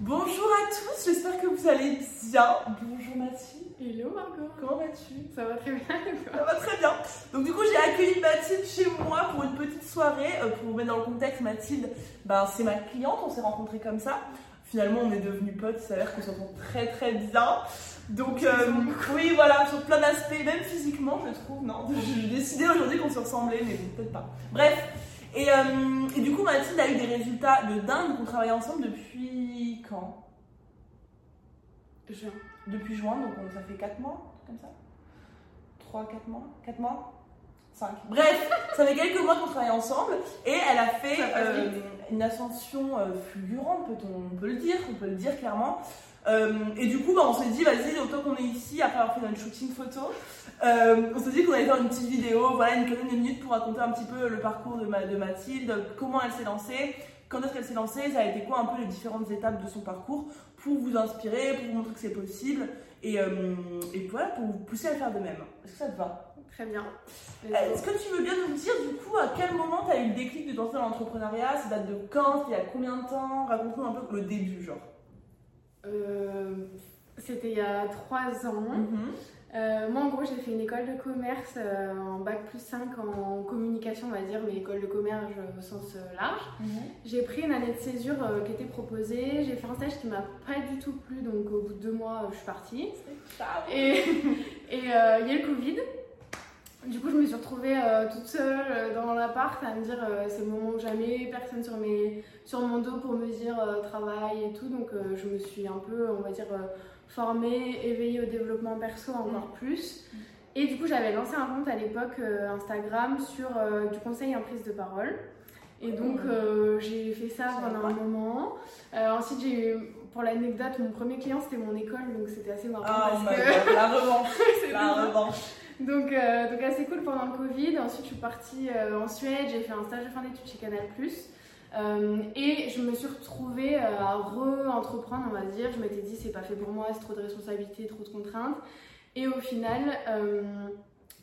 Bonjour à tous, j'espère que vous allez bien. Bonjour Mathilde. Hello Margot. Comment vas-tu? Ça va très bien Ça va très bien. Donc du coup j'ai accueilli Mathilde chez moi pour une petite soirée. Euh, pour vous mettre dans le contexte, Mathilde, ben, c'est ma cliente, on s'est rencontrés comme ça. Finalement on est devenus potes, il s'avère qu'on s'entend très très bien. Donc euh, oui voilà, sur plein d'aspects, même physiquement je trouve, non? J'ai décidé aujourd'hui qu'on se ressemblait, mais bon, peut-être pas. Bref. Et, euh, et, du coup Mathilde a eu des résultats de dingue, on travaille ensemble depuis quand? Juin. Depuis juin, donc ça fait 4 mois, comme ça? 3, 4 mois? 4 mois? 5. Bref, ça fait quelques mois qu'on travaille ensemble et elle a fait euh, une ascension euh, fulgurante, peut-on peut le dire, on peut le dire clairement. Euh, et du coup, bah, on s'est dit, vas-y, autant qu'on est ici, après avoir fait notre shooting photo, euh, on s'est dit qu'on allait faire une petite vidéo, voilà, une quinzaine de minutes pour raconter un petit peu le parcours de, de Mathilde, comment elle s'est lancée, quand est-ce qu'elle s'est lancée, ça a été quoi un peu les différentes étapes de son parcours pour vous inspirer, pour vous montrer que c'est possible et, euh, et, voilà, pour vous pousser à faire de même. Est-ce que ça te va? Très bien. Est-ce que tu veux bien nous dire du coup à quel moment tu as eu le déclic de danser dans l'entrepreneuriat? Ça date de quand? Il y a combien de temps? Raconte-nous un peu le début, genre. Euh, C'était il y a trois ans. Mhm. Euh, moi, en gros, j'ai fait une école de commerce euh, en bac plus 5 en communication, on va dire, mais école de commerce au sens euh, large. Mhm. J'ai pris une année de césure qui était proposée. J'ai fait un stage qui m'a pas du tout plu, donc au bout de deux mois, je suis partie. Et il y a eu le Covid. Du coup, je me suis retrouvée euh, toute seule euh, dans l'appart à me dire euh, c'est le moment jamais, personne sur, mes, sur mon dos pour me dire travail et tout. Donc, je me suis un peu, on va dire, formée, éveillée au développement perso encore plus. Et du coup, j'avais lancé un compte à l'époque Instagram sur du conseil en prise de parole. Et donc, j'ai fait ça pendant un moment. Ensuite, j'ai eu, pour l'anecdote, mon premier client, c'était mon école, donc c'était assez marrant. Ah, parce que... God, la revanche. La revanche. Donc, euh, donc assez cool pendant le Covid. Ensuite, je suis partie euh, en Suède, j'ai fait un stage de fin d'études chez Canal+. Euh, et je me suis retrouvée à re-entreprendre, on va dire. Je m'étais dit, c'est pas fait pour moi, c'est trop de responsabilités, trop de contraintes. Et au final,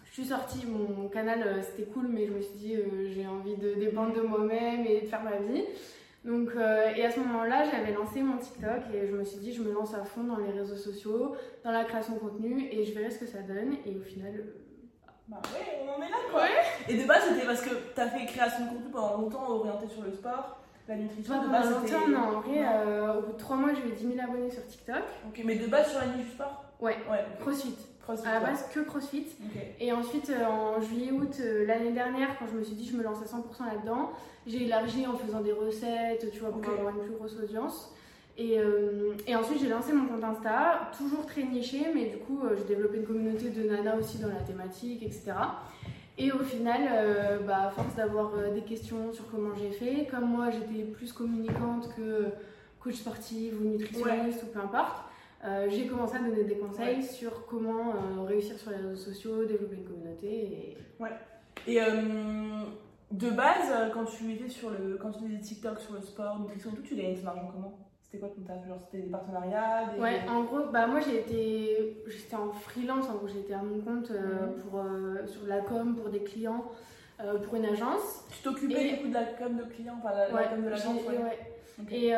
je suis sortie, mon canal c'était cool, mais je me suis dit, j'ai envie de dépendre de moi-même et de faire ma vie. Donc, euh, et à ce moment-là, j'avais lancé mon TikTok et je me suis dit, je me lance à fond dans les réseaux sociaux, dans la création de contenu et je verrai ce que ça donne. Et au final, euh, Bah ouais, on en est là quoi. Et de base, c'était parce que tu as fait création de contenu pendant longtemps orienté sur le sport, la nutrition. de base, longtemps, non. En vrai, euh, au bout de 3 mois, j'ai eu 10 000 abonnés sur TikTok. Ok, mais de base sur la niche du sport? Ouais, Ouais. CrossFit. Crossfit. À la base, que CrossFit. Et ensuite, euh, en juillet-août euh, l'année dernière, quand je me suis dit je me lance à 100% là-dedans, j'ai élargi en faisant des recettes, tu vois, pour avoir une plus grosse audience. Et, euh, et ensuite, j'ai lancé mon compte Insta, toujours très niché, mais du coup, j'ai développé une communauté de nanas aussi dans la thématique, etc. Et au final, euh, bah, à force d'avoir des questions sur comment j'ai fait, comme moi j'étais plus communicante que coach sportive ou nutritionniste ou peu importe, euh, j'ai commencé à donner des conseils sur comment euh, réussir sur les réseaux sociaux, développer une communauté. Et... Et euh, de base, quand tu étais sur le, quand tu faisais TikTok sur le sport, nutrition, tout, tu gagnais ton argent comment? C'était quoi ton taf? Genre c'était des partenariats des... Ouais, en gros, bah, moi j'ai été, j'étais en freelance, en gros j'étais à mon compte Mhm. pour, sur la com pour des clients, pour une agence. Tu t'occupais Et- du coup de la com de clients, enfin la, la Ouais, com de l'agence ouais. ouais. Et,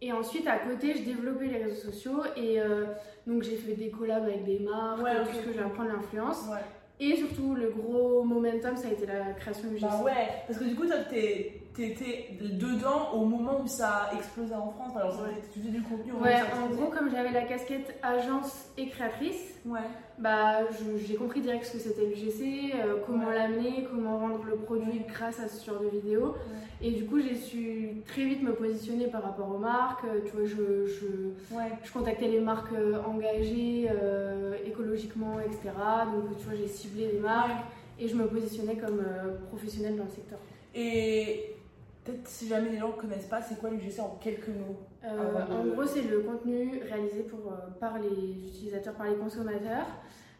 et ensuite, à côté, je développais les réseaux sociaux. Et euh, donc, j'ai fait des collabs avec des marques, Ouais, ok, tout ce que ok. j'ai à prendre l'influence. Ouais. Et surtout, le gros momentum, ça a été la création du GC. Bah ouais, parce que du coup, toi, t'es- t'étais dedans au moment où ça a explosé en France. Alors, Ouais. tu faisais du contenu au Ouais, en explosait. gros, comme j'avais la casquette agence et créatrice, Ouais. bah, j'ai compris direct ce que c'était le GC, euh, comment Ouais. l'amener, comment vendre le produit grâce à ce genre de vidéo. Et du coup, j'ai su très vite me positionner par rapport aux marques. Euh, Tu vois, je, je, Ouais. je contactais les marques euh, engagées euh, écologiquement, etc. Donc, tu vois, j'ai ciblé les marques et je me positionnais comme euh, professionnelle dans le secteur. Et peut-être si jamais les gens ne connaissent pas, c'est quoi l'UGC en quelques mots? Euh, en gros, c'est le contenu réalisé pour, par les utilisateurs, par les consommateurs.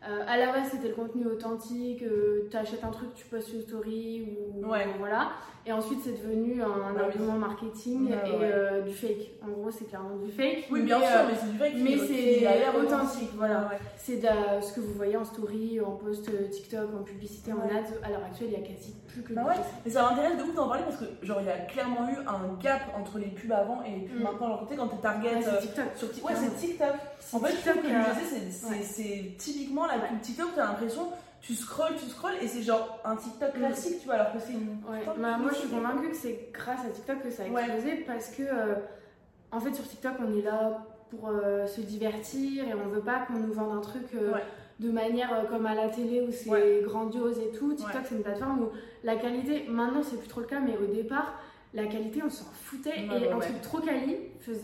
Euh, à la base, c'était le contenu authentique, euh, tu achètes un truc, tu postes une story, ou voilà. Et ensuite, c'est devenu un bah argument marketing et euh, du fake. En gros, c'est clairement du fake. Oui, bien sûr, mais c'est du fake. Mais c'est authentique, voilà. C'est ce que vous voyez en story, en post TikTok, en publicité, en ads. À l'heure actuelle, il y a quasi plus que bah ouais. Mais ça m'intéresse de ouf d'en parler parce que, genre, il y a clairement eu un gap entre les pubs avant et les pubs mm. maintenant. Alors, quand t'es target. Ouais, c'est TikTok. Sur ouais, c'est TikTok. En fait, TikTok, c'est typiquement la pub TikTok, t'as l'impression tu scrolls, tu scrolls et c'est genre un TikTok classique, tu vois, alors que c'est une. Bah, moi, je suis convaincue que c'est grâce à TikTok que ça a explosé parce que, euh, en fait, sur TikTok, on est là pour euh, se divertir et on veut pas qu'on nous vende un truc euh, de manière comme à la télé où c'est grandiose et tout. TikTok, c'est une plateforme où la qualité, maintenant, c'est plus trop le cas, mais au départ, la qualité, on s'en foutait et un truc trop quali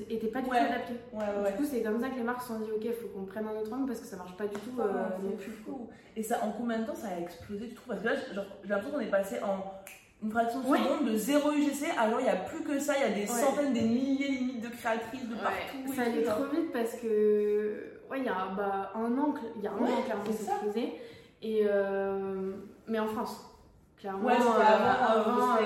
était pas du tout adapté. du coup, c'est comme ça que les marques se sont dit ok, il faut qu'on prenne un autre angle parce que ça marche pas du tout. Euh, plus fou. Et ça, en combien de temps ça a explosé, tu trouves? Parce que là, j'ai l'impression qu'on est passé en une fraction de seconde de 0 UGC à genre il n'y a plus que ça, il y a des centaines, des milliers limites de créatrices de partout. Ça allait trop vite parce que, ouais, il y a bah, un an, il y a un an clairement, c'est explosé. Et euh, mais en France clairement. Ouais, avant, avant,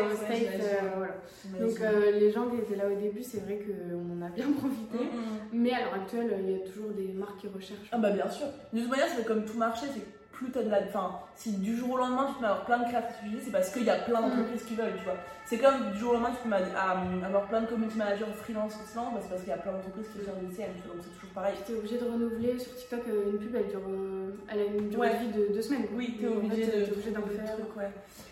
voilà. Donc euh, les gens qui étaient là au début, c'est vrai qu'on en a bien profité. Mm, mm. Mais à l'heure actuelle, il y a toujours des marques qui recherchent. Ah bah bien sûr. De toute manière, c'est comme tout marché, c'est plus t'as de la. Enfin, si du jour au lendemain tu peux avoir plein de créatifs c'est parce qu'il y a plein d'entreprises qui veulent, tu vois. C'est comme du jour au lendemain tu peux avoir plein de community managers freelance en ce moment, bah, c'est parce qu'il y a plein d'entreprises qui veulent des CM, donc c'est toujours pareil. T'es obligé de renouveler sur TikTok euh, une pub, elle dure. Euh, elle a une durée de vie de deux semaines. Oui, t'es obligé, d'en faire. Trucs, ouais.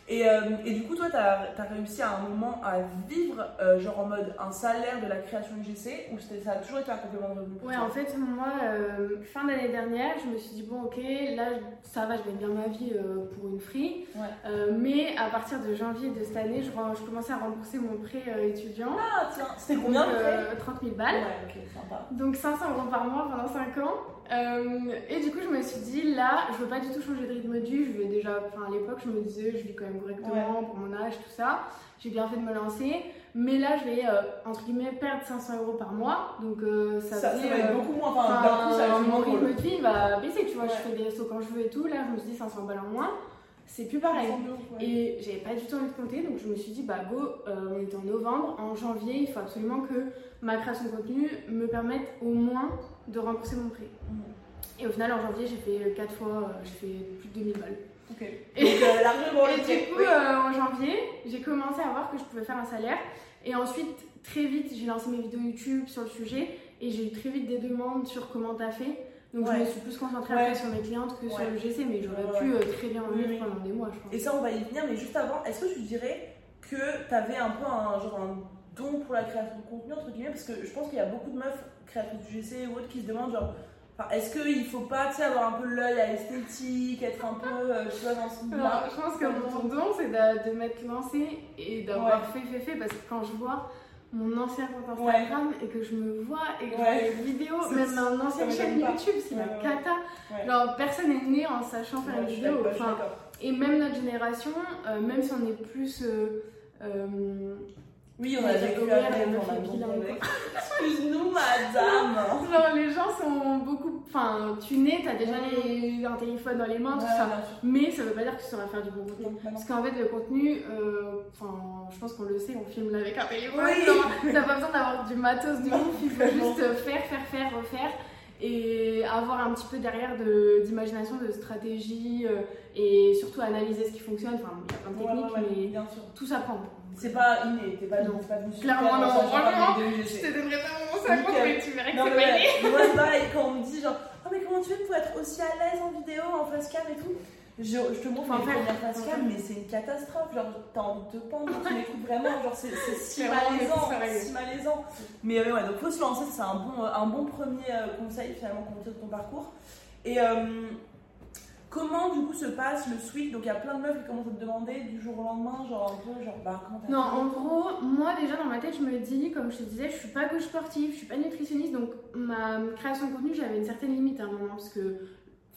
Et, euh, et, du coup, toi, tu as, réussi à un moment à vivre, euh, genre en mode un salaire de la création UGC, ou ça a toujours été un complément de revenu Ouais, en fait, moi, euh, fin d'année dernière, je me suis dit, bon, ok, là, ça va, je gagne bien ma vie pour une free. mais à partir de janvier de cette année, je, je commençais à rembourser mon prêt étudiant. Ah, tiens, c'était combien 30 000 balles. Ouais, ok, sympa. Donc 500 euros par mois pendant 5 ans. Euh, et du coup, je me suis dit, là, je veux pas du tout changer de rythme de vie. Je vais déjà, enfin, à l'époque, je me disais, je vis quand même correctement pour mon âge, tout ça. J'ai bien fait de me lancer. Mais là, je vais, euh, entre guillemets, perdre 500 euros par mois. Donc, euh, ça, ça, ça, va être beaucoup moins. Enfin, enfin mon rythme de vie va baisser, tu vois. Je fais des restos quand je veux et tout. Là, je me suis dit 500 balles en moins. C'est plus pareil. Et j'avais pas du tout envie de compter. Donc, je me suis dit, bah, go, on est en novembre. En janvier, il faut absolument que ma création de contenu me permette au moins de rembourser mon prêt. Mhm. Et au final, en janvier, j'ai fait 4 fois, euh, j'ai fait plus de 2000 balles. Et, Donc, euh, largement et du coup, euh, en janvier, j'ai commencé à voir que je pouvais faire un salaire. Et ensuite, très vite, j'ai lancé mes vidéos YouTube sur le sujet. Et j'ai eu très vite des demandes sur comment t'as fait. Donc je me suis plus concentrée après sur mes clientes que sur le GC, mais j'aurais pu très bien en vivre pendant des mois, je crois. Et ça, on va y venir, mais juste avant, est-ce que tu dirais que tu avais un peu un, genre un don pour la création de contenu, entre guillemets? Parce que je pense qu'il y a beaucoup de meufs créatrices du GC ou autres qui se demandent, genre, est-ce qu'il faut pas avoir un peu l'œil à l'esthétique, être un peu, euh, tu vois, dans ce là Je pense que mon don, c'est de, de m'être lancée et d'avoir fait, fait, fait, parce que quand je vois mon ancien compte Instagram et que je me vois et que je vois les vidéos, même mon ancienne chaîne YouTube, c'est la cata. Alors, personne n'est né en sachant faire une vidéo. Enfin, et même notre génération, euh, même si on est plus. Euh, oui, on a vécu Excuse-nous, madame. Genre, les gens sont beaucoup. Enfin, tu nais, t'as déjà les... un téléphone dans les mains, tout ça. Mais ça veut pas dire que tu sauras faire du bon contenu. Parce qu'en fait, le contenu, euh, enfin, je pense qu'on le sait, on filme avec un téléphone. Oui. T'as pas besoin d'avoir du matos de ouf, il faut juste faire, faire, faire, refaire et avoir un petit peu derrière d'imagination, de, stratégie euh, et surtout analyser ce qui fonctionne. Enfin, il y a plein de techniques, mais tout s'apprend. C'est pas inné, t'es pas, non. pas venu Clairement, non, vraiment, je te donnerai pas mon sac mais tu verrais que c'est pas inné. Moi, c'est pareil, quand on me dit genre, oh, mais comment tu fais pour être aussi à l'aise en vidéo, en face cam et tout? Je, je te montre mes premières face cam, mais c'est une catastrophe. Genre, t'as envie de te pendre quand tu m'écoutes vraiment. Genre, c'est si malaisant. si malaisant. Mais euh, ouais, donc faut se lancer. C'est un bon, un bon premier euh, conseil finalement qu'on tire de ton parcours. Et euh, Comment du coup se passe le switch? Donc il y a plein de meufs qui commencent à te demander du jour au lendemain, genre un peu, genre bah comment Non, en gros, moi déjà dans ma tête, je me dis, comme je te disais, je suis pas coach sportif, je suis pas nutritionniste, donc ma création de contenu, j'avais une certaine limite à un moment parce que.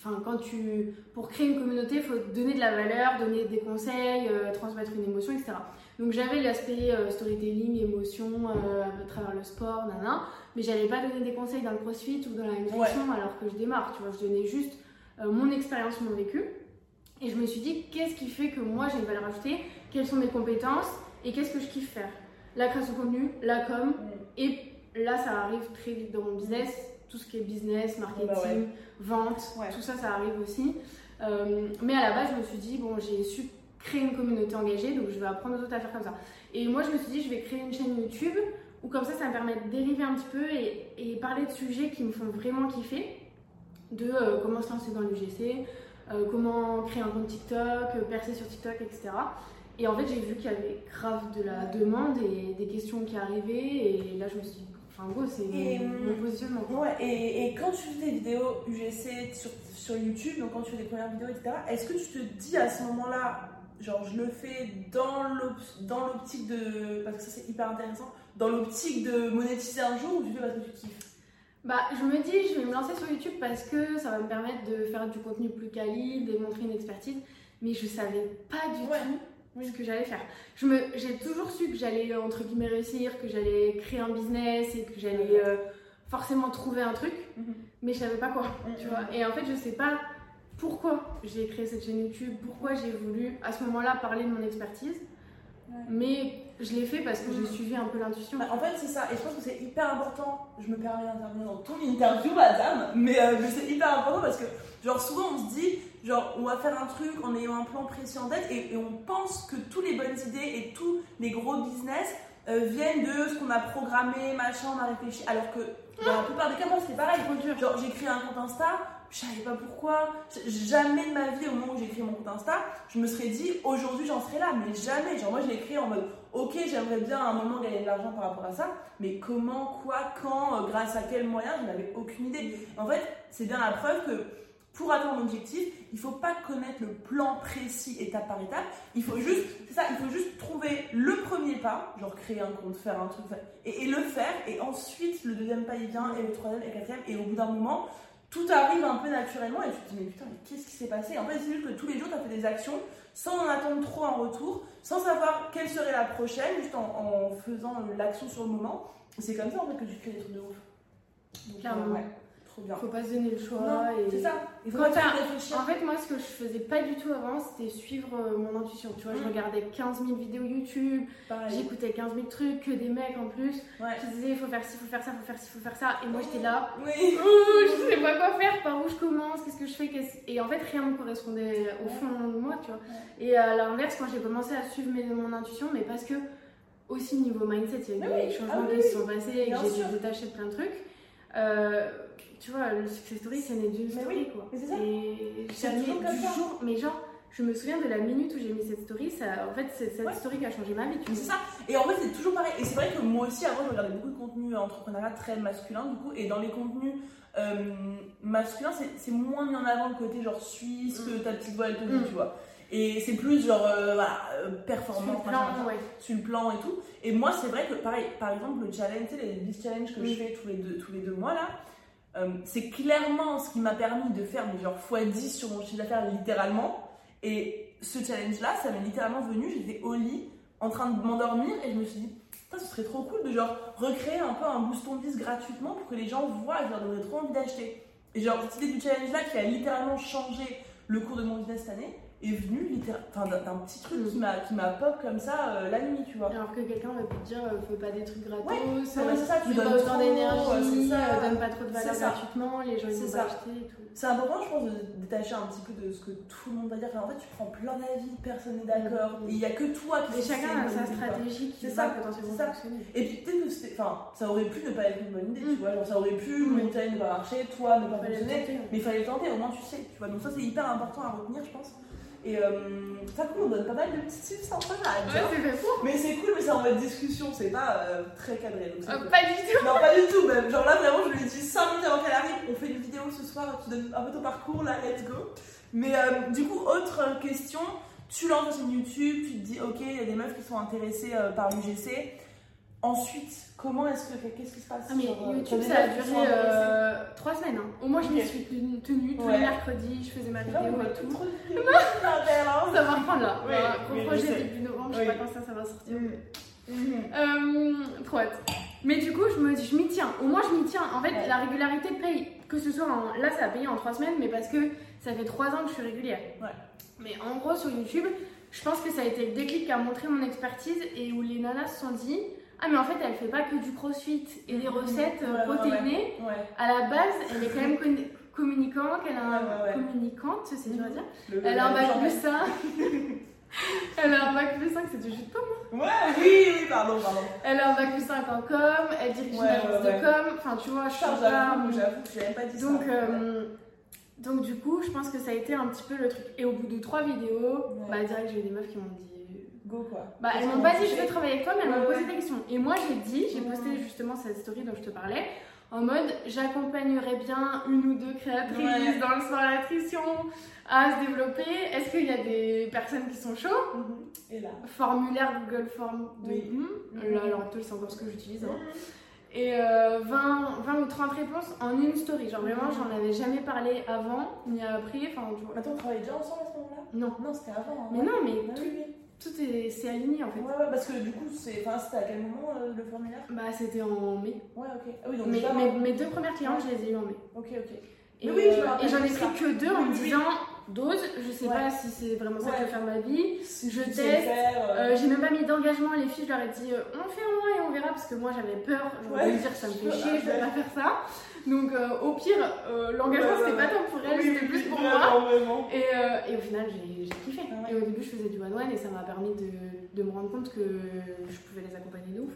Enfin, quand tu. Pour créer une communauté, il faut donner de la valeur, donner des conseils, euh, transmettre une émotion, etc. Donc j'avais l'aspect euh, storytelling, émotion, euh, à travers le sport, nana, mais j'allais pas donner des conseils dans le crossfit ou dans la nutrition alors que je démarre, tu vois, je donnais juste mon expérience, mon vécu. Et je me suis dit, qu'est-ce qui fait que moi j'ai une valeur ajoutée? Quelles sont mes compétences? Et qu'est-ce que je kiffe faire? La création de contenu, la com. Et là, ça arrive très vite dans mon business. Tout ce qui est business, marketing, vente, tout ça, ça arrive aussi. Euh, mais à la base, je me suis dit, bon, j'ai su créer une communauté engagée, donc je vais apprendre aux autres à faire comme ça. Et moi, je me suis dit, je vais créer une chaîne YouTube où comme ça, ça me permet de dériver un petit peu et, parler de sujets qui me font vraiment kiffer, de euh, comment se lancer dans l'UGC, euh, comment créer un compte TikTok, percer sur TikTok, etc. Et en fait, j'ai vu qu'il y avait grave de la demande et des questions qui arrivaient. Et là, je me suis dit, enfin, gros, c'est mon positionnement. Ouais, et, et, quand tu fais des vidéos UGC sur, sur YouTube, donc quand tu fais des premières vidéos, etc., est-ce que tu te dis à ce moment-là, genre, je le fais dans l'optique de. Parce que ça, c'est hyper intéressant, dans l'optique de monétiser un jour ou tu fais parce que tu kiffes? Bah, je me dis, je vais me lancer sur YouTube parce que ça va me permettre de faire du contenu plus quali, de montrer une expertise, mais je savais pas du tout ce que j'allais faire. J'ai toujours su que j'allais, entre guillemets, réussir, que j'allais créer un business et que j'allais euh, forcément trouver un truc, mhm. mais je savais pas quoi, mhm. tu vois. Et en fait, je sais pas pourquoi j'ai créé cette chaîne YouTube, pourquoi j'ai voulu à ce moment-là parler de mon expertise, mais je l'ai fait parce que j'ai mhm. suivi un peu l'intuition. Bah, en fait, c'est ça. Et je pense que c'est hyper important. Je me permets d'intervenir dans ton interview, madame. Mais, euh, mais c'est hyper important parce que, genre, souvent on se dit, genre, on va faire un truc en ayant un plan précis en tête et, on pense que toutes les bonnes idées et tous les gros business euh, viennent de ce qu'on a programmé, machin, on a réfléchi. Alors que dans la plupart des cas, moi, c'était pareil. Genre, j'ai créé un compte Insta, je savais pas pourquoi. Jamais de ma vie, au moment où j'ai créé mon compte Insta, je me serais dit aujourd'hui j'en serai là, mais jamais. Genre, moi, je l'ai créé en mode ok, j'aimerais bien à un moment gagner de l'argent par rapport à ça, mais comment, quoi, quand, euh, grâce à quel moyen, je n'avais aucune idée. En fait, c'est bien la preuve que pour atteindre l'objectif, il ne faut pas connaître le plan précis étape par étape. Il faut juste, c'est ça, il faut juste trouver le premier pas, genre créer un compte, faire un truc, et, le faire. Et ensuite, le deuxième pas il vient, et le troisième, et le quatrième. Et au bout d'un moment, tout arrive un peu naturellement, et tu te dis mais putain, mais qu'est-ce qui s'est passé? En fait, c'est juste que tous les jours, tu as fait des actions sans en attendre trop en retour, sans savoir quelle serait la prochaine, juste en, faisant l'action sur le moment. C'est comme ça en fait que tu crées des trucs de ouf. Donc, Clairement. ouais. Il Faut pas se donner le choix. C'est ça. Faut réfléchir. En fait, moi, ce que je faisais pas du tout avant, c'était suivre euh, mon intuition. Tu vois, je mm. regardais 15 000 vidéos YouTube, j'écoutais 15 000 trucs, que des mecs en plus. Je disais, il faut faire ci, il faut faire ça, il faut faire ci, il faut faire ça. Et moi, j'étais là. Oui. je sais pas quoi faire, par où je commence, qu'est-ce que je fais. Et en fait, rien ne me correspondait au fond de moi, tu vois. Et à l'inverse, quand j'ai commencé à suivre mon intuition, mais parce que aussi niveau mindset, il y a eu des changements ah qui se sont passés et j'ai dû détacher plein de trucs. Euh, tu vois, le success story, c'est né d'une story, quoi. Mais c'est ça. Et jamais du jour, mais genre, je me souviens de la minute où j'ai mis cette story, ça, en fait, c'est cette story qui a changé ma vie. C'est ça. Et en fait, c'est toujours pareil. Et c'est vrai que moi aussi, avant, je regardais beaucoup de contenu entrepreneuriat très masculin, du coup, et dans les contenus euh, masculins, c'est moins mis en avant le côté genre suisse, que mm. ta petite voix, elle te dit, mm. tu vois. Et c'est plus genre euh, voilà, euh, performant, sur le, plan, sur le plan et tout. Et moi, c'est vrai que pareil, par exemple, le challenge, les 10 challenges que je fais tous les deux, tous les deux mois là, euh, c'est clairement ce qui m'a permis de faire genre x10 sur mon chiffre d'affaires littéralement. Et ce challenge-là, ça m'est littéralement venu. J'étais au lit en train de m'endormir et je me suis dit, ce serait trop cool de genre recréer un peu un booston 10 gratuitement pour que les gens voient et je leur trop envie d'acheter. Et genre, cette idée du challenge-là qui a littéralement changé le cours de mon business cette année, est venu enfin, d'un petit truc qui m'a qui m'a pop comme ça euh, la nuit tu vois. Alors que quelqu'un va te dire euh, fais pas des trucs gratos ouais, c'est ça tu donnes pas autant d'énergie euh, donne pas trop de valeur gratuitement les gens ils vont pas acheter et tout. C'est important je pense de détacher un petit peu de ce que tout le monde va dire. En fait tu prends plein d'avis personne n'est d'accord et il y a que toi qui et chacun a sa stratégie qui va potentiellement fonctionner. Et puis peut-être que enfin ça aurait pu ne pas être une bonne idée tu mm. vois. Genre ça aurait pu mon ne pas marcher toi ne pas fonctionner mais il fallait le tenter au moins tu sais tu vois. Donc ça c'est hyper important à retenir je pense et euh, ça cool, on donne pas mal de petits tips en fait Mais c'est cool, mais c'est en mode discussion, c'est pas euh, très cadré. Donc euh, pas du tout Non, pas du tout, même. Genre là, vraiment, je lui ai dit 5 minutes avant qu'elle arrive, on fait une vidéo ce soir, tu donnes un peu ton parcours là, let's go. Mais euh, du coup, autre question, tu lances une YouTube, tu te dis, ok, il y a des meufs qui sont intéressées par l'UGC. Ensuite, comment est-ce que qu'est-ce qui se passe ah, mais euh, YouTube ça a duré euh, trois semaines. Hein. Au moins je me suis tenue tous les mercredis, je faisais ma vidéo et tout. ça va reprendre là. gros projet début novembre, je sais pas quand ça, ça va sortir. Mm. Euh, trop hâte. Mais du coup, je me dis, je m'y tiens. Au moins, je m'y tiens. En fait, la régularité paye. Que ce soit en... là, ça a payé en trois semaines, mais parce que ça fait trois ans que je suis régulière. Ouais. Mais en gros, sur YouTube, je pense que ça a été le déclic qui a montré mon expertise et où les nanas se sont dit. Ah mais en fait elle fait pas que du crossfit et des recettes euh, Ouais, protéinées. Ouais. À la base, elle est quand même communicante, elle a un communicante, c'est dur à dire. Le- Elle a un bac plus 5. elle a un bac plus 5, c'est du jus de pomme. Ouais, oui, oui, pardon, pardon. Elle a un bac plus 5 en com, elle dirige une agence de com. Enfin, tu vois, je suis. J'avoue, j'avoue que j'ai même pas dit Donc, ça. euh, donc, du coup, je pense que ça a été un petit peu le truc. Et au bout de trois vidéos, bah, direct, j'ai eu des meufs qui m'ont dit. Go quoi. Bah, elles m'ont pas dit je veux travailler avec toi, mais elles m'ont posé des questions. Et moi, j'ai dit, j'ai posté justement cette story dont je te parlais, en mode j'accompagnerais bien une ou deux créatrices Ouais. dans le sport la nutrition à se développer. Est-ce qu'il y a des personnes qui sont chaudes? Mhm. Et là. Formulaire Google Form de Oui. Hmm. Mhm. Là, à actuelle, c'est encore ce que j'utilise. hein. Et euh, 20, 20 ou 30 réponses en une story. Genre vraiment, j'en avais jamais parlé avant ni après. Enfin, tu vois. Attends, on travaillait déjà ensemble à ce moment-là? Non. Non, c'était avant. hein. Mais non, mais Ouais, tout, oui, oui. Tout est, c'est aligné en fait. Ouais, ouais, parce que du coup, c'est. Enfin, c'était à quel moment euh, le formulaire? Bah, c'était en mai. Ouais, ok. Ah oui, donc Mes, mes- mes deux premières clientes, je les ai eues en mai. Ok, ok. Et, Mais oui, je me euh, rappelle et j'en ai pris ça. que deux en me disant dose, je sais Ouais. pas si c'est vraiment ça que je veux faire ma vie. Si Je teste, euh, Euh, j'ai même pas mis d'engagement, les filles, je leur ai dit euh, on fait un mois et on verra parce que moi j'avais peur, je voulais dire ça me fait chier, je vais pas faire ça. Donc euh, au pire, euh, l'engagement c'était pas tant pour elle, oui, c'était plus pour moi. Vraiment. Et, euh, et au final j'ai kiffé. Ah ouais. Et au début je faisais du one one et ça m'a permis de, de me rendre compte que je pouvais les accompagner de ouf.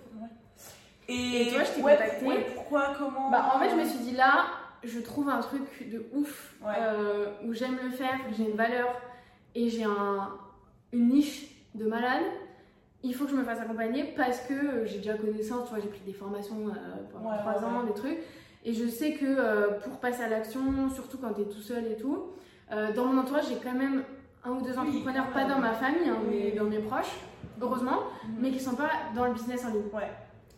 Et toi, je t'ai ouais, contacté. ouais, pourquoi Comment Bah en fait je me suis dit là, je trouve un truc de ouf Ouais. euh, où j'aime le faire, j'ai une valeur et j'ai un, une niche de malade. Il faut que je me fasse accompagner parce que euh, j'ai déjà connaissance, tu vois, j'ai pris des formations euh, pendant Ouais, trois ouais, ans, ouais. des trucs. Et je sais que pour passer à l'action, surtout quand t'es tout seul et tout, dans mon entourage, j'ai quand même un ou deux entrepreneurs, pas dans ma famille, hein, Oui. mais dans mes proches, heureusement, Mhm. mais qui sont pas dans le business en ligne. Ouais.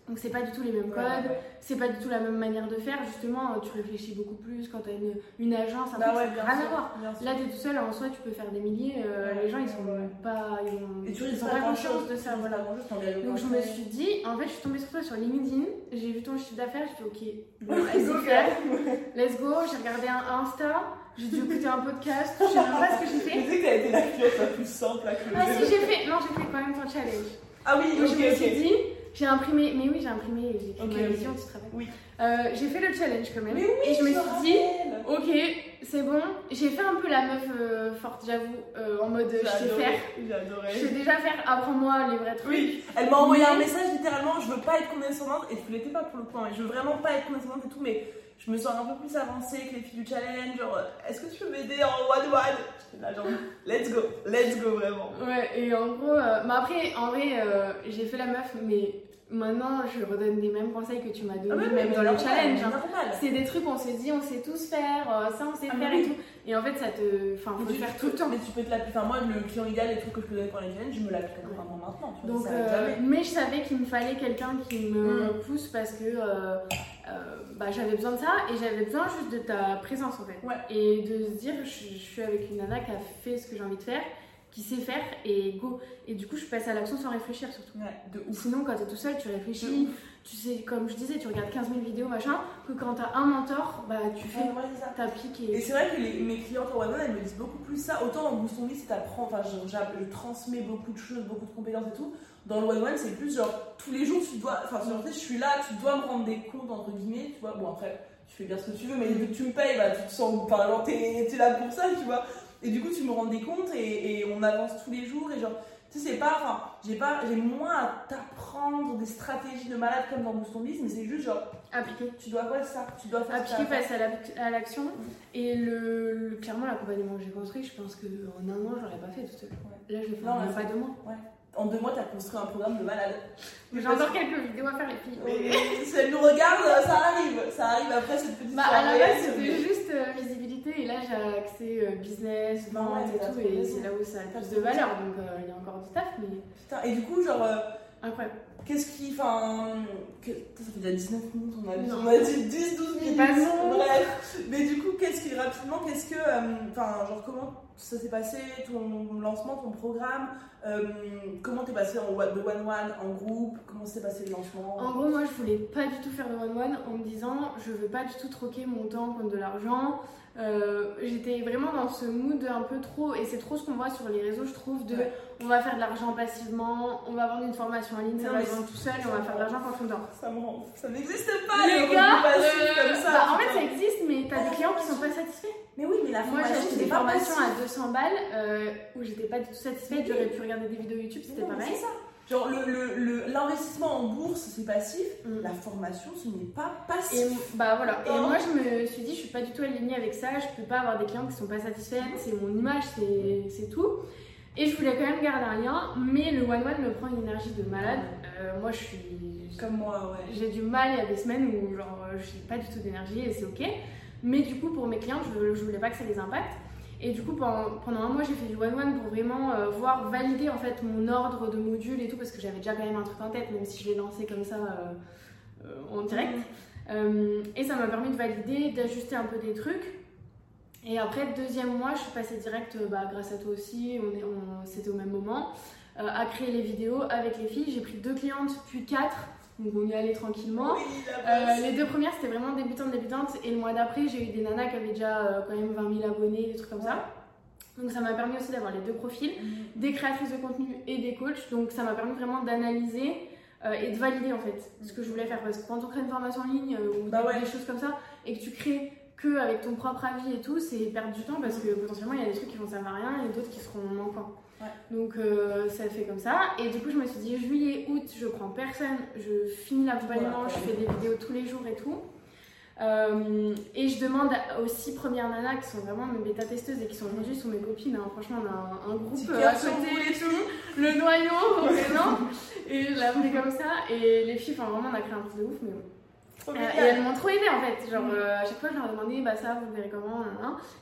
Donc c'est pas du tout les mêmes codes, ouais. c'est pas du tout la même manière de faire. Justement, euh, tu réfléchis beaucoup plus quand t'as une, une agence, un Bah truc, ouais, rien sûr, à voir. Là, t'es tout seul, en soi, tu peux faire des milliers. euh, les gens, ils sont pas, ils ont, Et tu ils ont pas conscience de ça. tu Voilà. Donc je me suis dit, en fait, je suis tombée sur toi sur LinkedIn, j'ai vu ton chiffre d'affaires, j'ai fait ok, bon, vas-y, go, let's go. J'ai regardé un Insta, j'ai dû écouter un podcast, je sais même pas ce que j'ai Je fait. sais que t'as été la cliente la plus simple là que Ah si, j'ai fait, non, j'ai fait quand même ton challenge. Ah oui, Donc ok, je me suis dit, j'ai imprimé, mais oui, j'ai imprimé, j'ai écrit Ok, ma vision, tu travailles. Oui. Euh, j'ai fait le challenge quand même. Mais oui, et je me suis dit, ok, c'est bon. J'ai fait un peu la meuf euh, forte, j'avoue, euh, en mode je sais faire. J'ai adoré. Je sais déjà faire, apprends-moi les vrais trucs. Oui, elle m'a envoyé un message littéralement, je veux pas être condescendante, et tu l'étais pas pour le hein, je veux vraiment pas être condescendante et tout, mais je me sens un peu plus avancée que les filles du challenge, genre, euh, est-ce que tu peux m'aider en one-one? J'étais là, genre, let's go, let's go vraiment. Ouais, et en gros, euh, mais après, en vrai, euh, j'ai fait la meuf, mais maintenant je redonne les mêmes conseils que tu m'as donné, Ah ouais, même dans le challenge. hein. C'est des trucs, on se dit, on sait tous faire, euh, ça on sait Ah, faire et tout. Et en fait, ça te. Enfin, faut le faire tout le temps. Mais tu peux te l'appliquer, enfin moi, le client idéal, les trucs que je peux donner pour les challenges, je me l'applique vraiment maintenant, tu vois, Donc, ça euh, mais je savais qu'il me fallait quelqu'un qui me Mm. pousse parce que euh, euh, bah, j'avais besoin de ça et j'avais besoin juste de ta présence en fait. Ouais. Et de se dire, je, je suis avec une nana qui a fait ce que j'ai envie de faire, qui sait faire et go. Et du coup, je passe à l'action sans réfléchir surtout. Ouais, de ouf. sinon, quand t'es tout seul, tu réfléchis, tu sais, comme je disais, tu regardes 15 000 vidéos machin, que quand t'as un mentor, bah tu fais Ouais, ouais, c'est ça. ta pique Et et. c'est vrai que les- mes clientes en one elles me disent beaucoup plus ça. Autant en Boost on Lit, c'est t'apprends, enfin, je transmets beaucoup de choses, beaucoup de compétences et tout. Dans le one one c'est plus genre tous les jours, tu dois, enfin, le je suis là, tu dois me rendre des comptes, entre guillemets, tu vois. Bon, après, tu fais bien ce que tu veux, mais vu que tu me payes, bah, tu te sens, enfin, genre, t'es là pour ça, tu vois. Et du coup, tu me rends des comptes et, et on avance tous les jours et genre, tu sais, c'est pas, enfin, j'ai pas, j'ai moins à t'apprendre des stratégies de malade comme dans Boost on Lit, mais c'est juste genre, Appliquer. tu dois faire ça, tu dois faire ça. Appliquer face à la- à l'action. Et le, le- clairement, l'accompagnement que j'ai construit, je pense qu'en un an, j'aurais pas fait tout seul. Là, je fait Non, en pas deux mois. En deux mois, t'as construit un programme de malade. J'ai encore quelques vidéos à faire, les filles. Mais si elle nous regarde, ça arrive. Ça arrive après cette petite Bah, à la soirée. base, c'était juste euh, visibilité, et là, j'ai accès euh, business, vente ouais, et tout, et c'est là où ça a plus de valeur. Donc, euh, il y a encore du taf, mais Putain, et du coup, genre, euh, incroyable. qu'est-ce qui. Enfin. que- Ça fait déjà 19 minutes, on a, dit- on a dit 10, 12 C'est minutes. Bref. Mais du coup, qu'est-ce qui. Rapidement, qu'est-ce que. euh, Enfin, genre, comment ça s'est passé, ton lancement, ton programme euh, Comment t'es passé en, de one-one, en groupe Comment s'est passé le lancement? En gros, moi, je voulais pas du tout faire de one-one en me disant je veux pas du tout troquer mon temps contre de l'argent. Euh, j'étais vraiment dans ce mood un peu trop, et c'est trop ce qu'on voit sur les réseaux, je trouve, de on va faire de l'argent passivement, on va vendre une formation en ligne, ça va vendre tout seul, et on va faire de l'argent quand on dort. Ça, ça n'existe pas, les, gars euh, comme ça, bah, En fait, ça existe, mais t'as des clients qui sont pas satisfaits. Mais oui, mais la Moi, j'ai acheté des formations à 200 balles euh, où j'étais pas du tout satisfaite, j'aurais pu regarder des vidéos YouTube, c'était pareil. C'est ça. Genre, l'investissement le, le, en bourse, c'est passif. Mm. La formation, ce n'est pas passif. Et, bah voilà. Et moi, je me suis dit, je suis pas du tout alignée avec ça. Je peux pas avoir des clients qui sont pas satisfaits. C'est mon image, c'est tout. Et je voulais quand même garder un lien, mais le one-one me prend une énergie de malade. Euh, moi, je suis. Comme moi, ouais. J'ai du mal, il y a des semaines où genre, je n'ai pas du tout d'énergie et c'est ok. Mais du coup, pour mes clients, je, je voulais pas que ça les impacte. Et du coup, pendant, pendant un mois, j'ai fait du one-one pour vraiment euh, voir valider en fait mon ordre de modules et tout, parce que j'avais déjà quand même un truc en tête, même si je l'ai lancé comme ça euh, euh, en direct. et ça m'a permis de valider, d'ajuster un peu des trucs. Et après, deuxième mois, je suis passée direct, bah, grâce à toi aussi, on, on c'était au même moment, à créer les vidéos avec les filles. J'ai pris deux clientes, puis quatre. Donc on y allait tranquillement. euh, les deux premières c'était vraiment débutantes, débutantes. Et le mois d'après j'ai eu des nanas qui avaient déjà euh, quand même 20 000 abonnés, des trucs comme ça. Donc ça m'a permis aussi d'avoir les deux profils, mm. des créatrices de contenu et des coachs. Donc ça m'a permis vraiment d'analyser euh, et de valider en fait ce que je voulais faire. Parce que quand on crée une formation en ligne ou bah des, choses comme ça et que tu crées que avec ton propre avis et tout, c'est perdre du temps parce que potentiellement il y a des trucs qui vont servir à rien et d'autres qui seront manquants. Donc euh, ça fait comme ça. Et du coup, je me suis dit juillet, août, je prends personne, je finis l'accompagnement, je fais des vidéos tous les jours et tout. Euh, et je demande aux six premières nanas qui sont vraiment mes bêta-testeuses et qui sont aujourd'hui sont mes copines. Hein. Franchement, on a un, groupe euh, à côté et tout, le noyau, vraiment. et je la fais comme ça. Et les filles, enfin, vraiment, on a créé un truc de ouf, mais euh, et elles m'ont trop aidé en fait. Genre, euh, à chaque fois, je leur demandais, bah ça, vous verrez comment,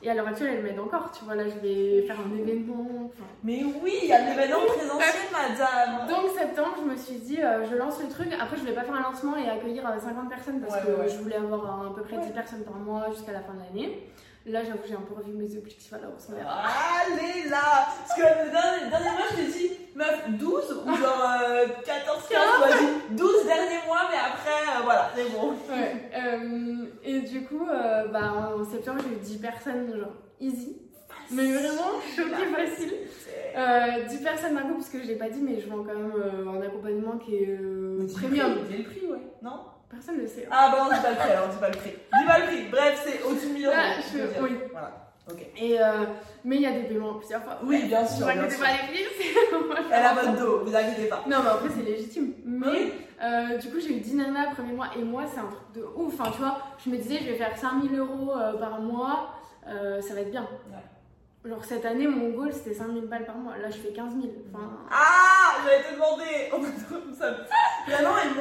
Et à l'heure actuelle, elles m'aident encore. Tu vois, là, je vais faire un événement. Mais oui, il y a un événement présentiel, madame. Donc, septembre, je me suis dit, euh, je lance le truc. Après, je voulais pas faire un lancement et accueillir 50 personnes parce que je voulais avoir à peu près 10 personnes par mois jusqu'à la fin de l'année. Là, j'avoue, j'ai un peu revu mes objectifs à la hausse. Allez là Parce que le dernier, dernier mois, je t'ai dit, meuf, 12 ou genre 14, 15, 12 derniers mois, mais après, euh, voilà, c'est bon. Ouais. Euh, et du coup, euh, bah, en septembre, j'ai eu 10 personnes, genre easy. Mais vraiment, choquée facile. 10 personnes d'un coup, parce que je l'ai pas dit, mais je vends quand même un accompagnement qui est premium. J'ai le prix, ouais. Non? Personne ne le sait. Ah bah on dit pas le prix alors, on dit pas le prix. Dis pas le prix. Bref, c'est au-dessus de million. Ah, je... Oui. Voilà. Ok. Et euh, mais il y a des paiements plusieurs fois. Oui, bien sûr. Vous inquiétez pas les filles. Elle a votre dos, vous inquiétez pas. Non, mais après c'est légitime. Mais euh, du coup, j'ai eu 10 nanas le premier mois et moi, c'est un truc de ouf. Enfin, tu vois, je me disais, je vais faire 5000 euros euh, par mois, ça va être bien. Ouais. Genre cette année, mon goal c'était 5000 balles par mois. Là, je fais 15 000. Enfin... Ah J'allais te demander ça...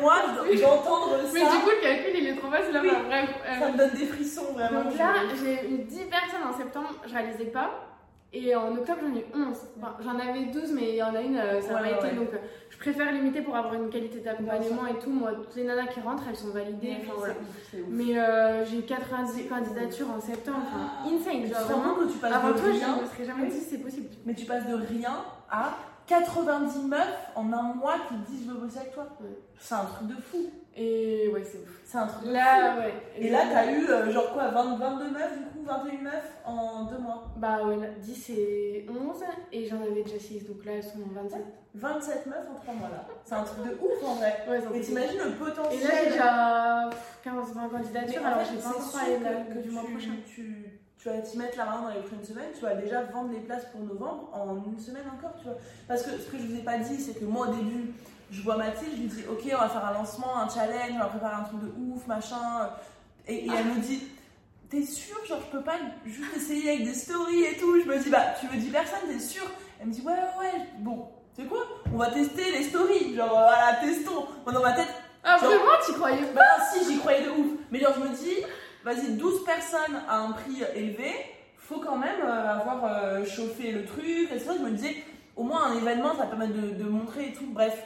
moi, d'entendre ça. Mais du coup, le calcul il est trop facile là Bref. Ça me donne des frissons vraiment. Donc là, j'ai eu 10 personnes en septembre, je réalisais pas. Et en octobre, j'en ai eu 11. Enfin, j'en avais 12, mais il y en a une, euh, ça m'a été. Donc, euh, je préfère limiter pour avoir une qualité d'accompagnement et tout. Moi, toutes les nanas qui rentrent, elles sont validées. Voilà. Mais euh, j'ai eu 90 candidatures en septembre. Enfin, ah, insane. Genre, vraiment, que tu passes avant de toi, rien. je me serais jamais dit c'est possible. Mais tu passes de rien à 90 meufs en un mois qui te disent je veux bosser avec toi. C'est un truc de fou. Et ouais, c'est ouf. C'est un truc là, Ouais. Et, là, t'as eu euh, genre quoi, 22 meufs du coup, 21 meufs en deux mois? Bah ouais, là, 10 et 11, et j'en avais déjà 6, donc là elles sont 27. 27 meufs en 3 mois là. C'est un truc de ouf en vrai. Ouais, et t'imagines le potentiel. Et là j'ai déjà 15-20 candidatures, alors j'ai pas encore parlé que, du mois prochain. Tu, tu vas t'y mettre la main dans les prochaines semaines, tu vas déjà vendre les places pour novembre en une semaine encore, tu vois. Parce que ce que je vous ai pas dit, c'est que moi au début, je vois Mathilde, je lui dis ok on va faire un lancement, un challenge, on va préparer un truc de ouf, machin. Et, elle me dit t'es sûr genre je peux pas juste essayer avec des stories et tout. Je me dis bah tu veux 10 personnes, t'es sûr? Elle me dit ouais ouais ouais, bon c'est quoi? On va tester les stories, genre voilà testons. Moi dans ma tête. Ah vraiment tu croyais Bah si j'y croyais de ouf. Mais genre je me dis vas-y 12 personnes à un prix élevé, faut quand même euh, avoir euh, chauffé le truc, et ça. Je me disais au moins un événement ça permet de, de montrer et tout. Bref,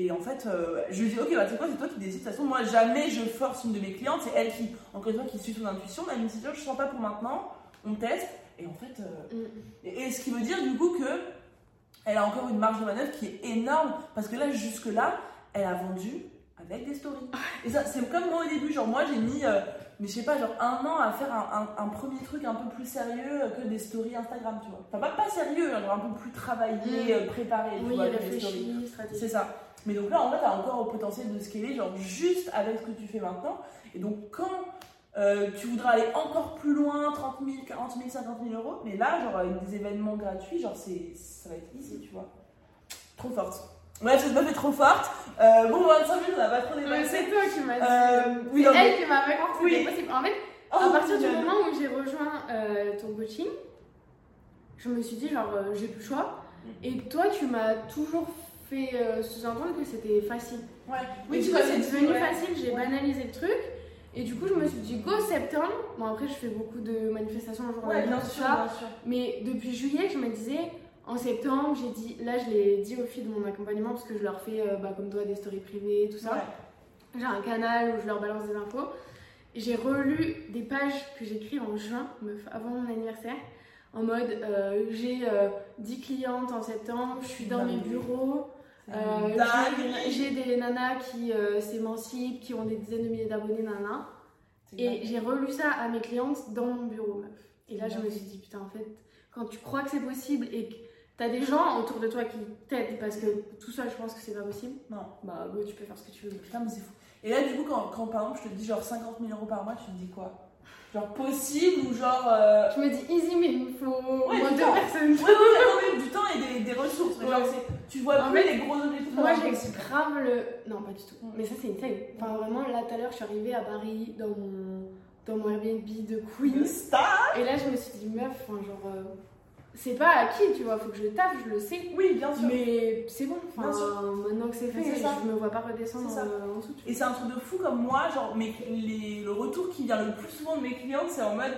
et en fait, euh, je lui dis, ok, bah, c'est quoi, c'est toi qui décides. De toute façon, moi, jamais je force une de mes clientes. C'est elle qui, encore une fois, qui suit son intuition. Elle me dit, je sens pas pour maintenant, on teste. Et en fait, euh, mm. et, ce qui veut dire du coup que elle a encore une marge de manœuvre qui est énorme parce que là, jusque-là, elle a vendu avec des stories. Et ça, c'est comme moi au début, genre moi j'ai mis, euh, mais je sais pas, genre un an à faire un, premier truc un peu plus sérieux que des stories Instagram, tu vois. Enfin, pas, pas sérieux, genre un peu plus travaillé, mm. euh, préparé, tu vois, réfléchi, C'est ça. Mais donc là, en fait, t'as encore au potentiel de scaler, genre juste avec ce que tu fais maintenant. Et donc, quand euh, tu voudras aller encore plus loin, 30 000, 40 000, 50 000 euros, mais là, genre avec des événements gratuits, genre c'est, ça va être easy, tu vois. Trop forte. Ouais, cette meuf est trop forte. Euh, bon, 25 minutes, on n'a pas trop dépassé. c'est toi qui m'as dit. Euh, oui, c'est elle qui m'a que c'était possible. En fait, oh, à partir du moment où j'ai rejoint euh, ton coaching, je me suis dit, genre, j'ai plus le choix. Et toi, tu m'as toujours fait sous-entendre que c'était facile. Ouais. Oui, tu vois, c'est devenu facile, j'ai banalisé le truc. Et du coup, je me suis dit, go septembre. Bon, après, je fais beaucoup de manifestations en jour ouais, bien sûr, bien sûr. Mais depuis juillet, je me disais, en septembre, j'ai dit, là, je l'ai dit aux filles de mon accompagnement parce que je leur fais, euh, bah, comme toi, des stories privées, tout ça. J'ai un canal où je leur balance des infos. J'ai relu des pages que j'ai écrites en juin, avant mon anniversaire, en mode euh, j'ai 10 euh, clientes en septembre, je suis dans mes bureaux, j'ai des nanas qui s'émancipent, qui ont des dizaines de milliers d'abonnés, nanas. Et j'ai relu ça à mes clientes dans mon bureau, meuf. Et là, je me suis dit, putain, en fait, quand tu crois que c'est possible et que T'as des gens autour de toi qui t'aident parce que tout seul, je pense que c'est pas possible. Non. Bah, tu peux faire ce que tu veux. Putain, mais c'est fou. Et là, du coup, quand, quand, par exemple je te dis genre 50 000 euros par mois, tu te dis quoi? Genre possible ou genre. Euh... Je me dis easy, mais il faut ouais, moins deux personnes. Ouais, ouais, ouais, du temps et des, des ressources. Mais genre, tu vois en plus les gros objectifs. Moi, j'ai grave le. Non, pas du tout. Mais ça, c'est une taille. Enfin, vraiment, là, tout à l'heure, je suis arrivée à Paris dans mon, dans mon Airbnb de Queen. Star Et là, je me suis dit, meuf, enfin, genre. Euh, c'est pas acquis, tu vois, faut que je taffe, je le sais. Oui, bien sûr. Mais c'est bon, enfin, maintenant que c'est fait, je me vois pas redescendre en dessous. Et c'est un truc de fou comme moi, genre, mais les, le retour qui vient le plus souvent de mes clientes, c'est en mode,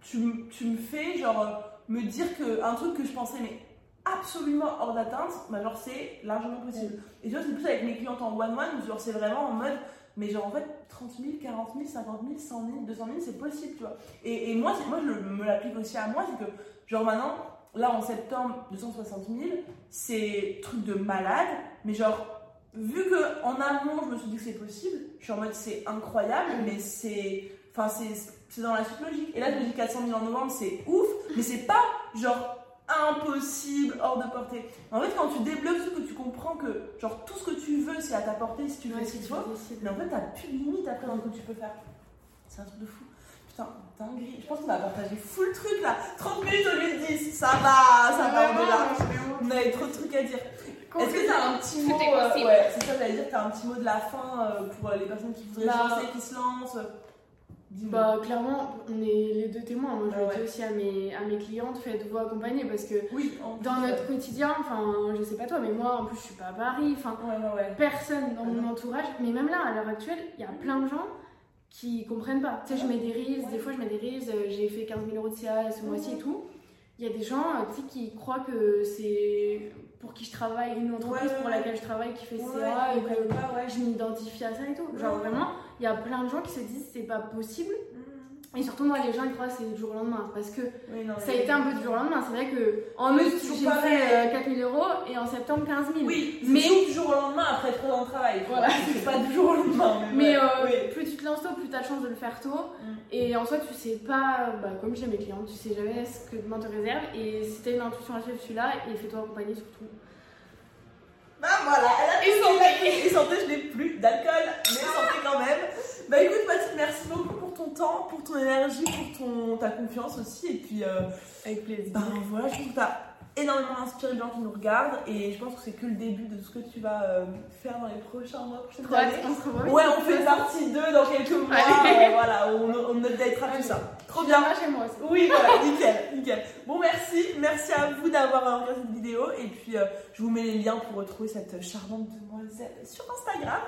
tu, tu, me fais, genre, me dire qu'un truc que je pensais, mais absolument hors d'atteinte, bah, genre, c'est largement possible. Et tu vois, c'est plus avec mes clientes en one-one, genre, c'est vraiment en mode, mais genre en fait 30 000, 40 000, 50 000, 100 000, 200 000 c'est possible tu vois et, et moi, moi je me l'applique aussi à moi c'est que genre maintenant Là, en septembre, 260 000, c'est truc de malade, mais genre, vu que en amont, je me suis dit que c'est possible, je suis en mode c'est incroyable, mais c'est. Enfin, c'est dans la suite logique. Et là, je me dis 400 000 en novembre, c'est ouf, mais c'est pas genre impossible, hors de portée. En fait, quand tu débloques tout, que tu comprends que genre tout ce que tu veux, c'est à ta portée si tu veux ce qu'il faut, mais en fait, t'as plus de limite après dans ce que tu peux faire. C'est un truc de fou. Putain, dinguerie. Je pense qu'on a partagé full truc là. 30 minutes au lieu de 10. Ça va, ça va, on est là. On avait trop de trucs à dire. Est-ce que t'as un petit mot euh, Ouais, c'est ça, j'allais dire, t'as un petit mot de la fin euh, pour euh, les personnes qui voudraient bah, se lancer, qui se lancent bah clairement, on est les deux témoins. Moi je le dis aussi à mes, à mes clientes, faites-vous accompagner parce que oui, dans notre quotidien, enfin je sais pas toi, mais moi en plus je suis pas à Paris, enfin personne dans mon entourage, mais même là à l'heure actuelle, il y a plein de gens qui comprennent pas. Tu sais, je mets des reels, des fois je mets des reels, euh, j'ai fait 15 000 euros de CA ce mois-ci et tout. Il y a des gens euh, qui croient que c'est pour qui je travaille, une entreprise pour laquelle je travaille qui fait CA et que je m'identifie à ça et tout. Genre vraiment, il y a plein de gens qui se disent c'est pas possible. Et surtout, moi, les gens, ils croient que c'est du jour au lendemain. Parce que ça a été un peu du jour au lendemain. C'est vrai que en août, j'ai fait 4000 euh, euros et en septembre, 15 000. Oui, mais du jour au lendemain après être dans le travail. Voilà. C'est pas du jour au lendemain. Mais, euh, plus tu te lances tôt, plus tu as de chance de le faire tôt. Mm. Et en soi, tu sais pas, bah, comme j'ai mes clients, tu sais jamais ce que demain te réserve. Et si tu as une intuition à chef, je suis là et fais-toi accompagner surtout. Bah voilà, elle a et santé. Et santé, je n'ai plus d'alcool, mais santé quand même. Bah écoute Mathilde, merci beaucoup pour ton temps, pour ton énergie, pour ton, ta confiance aussi. Et puis, euh, avec plaisir. Bah voilà, je trouve que t'as énormément inspiré les gens qui nous regardent et je pense que c'est que le début de ce que tu vas euh, faire dans les prochains mois, prochaines années. Ouais, on fait partie 2 dans quelques mois. Euh, voilà, on, on updatera tout ça. Trop bien. chez moi aussi. Oui, voilà, nickel, nickel. Bon, merci. Merci à vous d'avoir regardé cette vidéo et puis je vous mets les liens pour retrouver cette charmante demoiselle sur Instagram.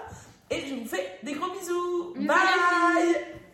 Et je vous fais des gros bisous. Bye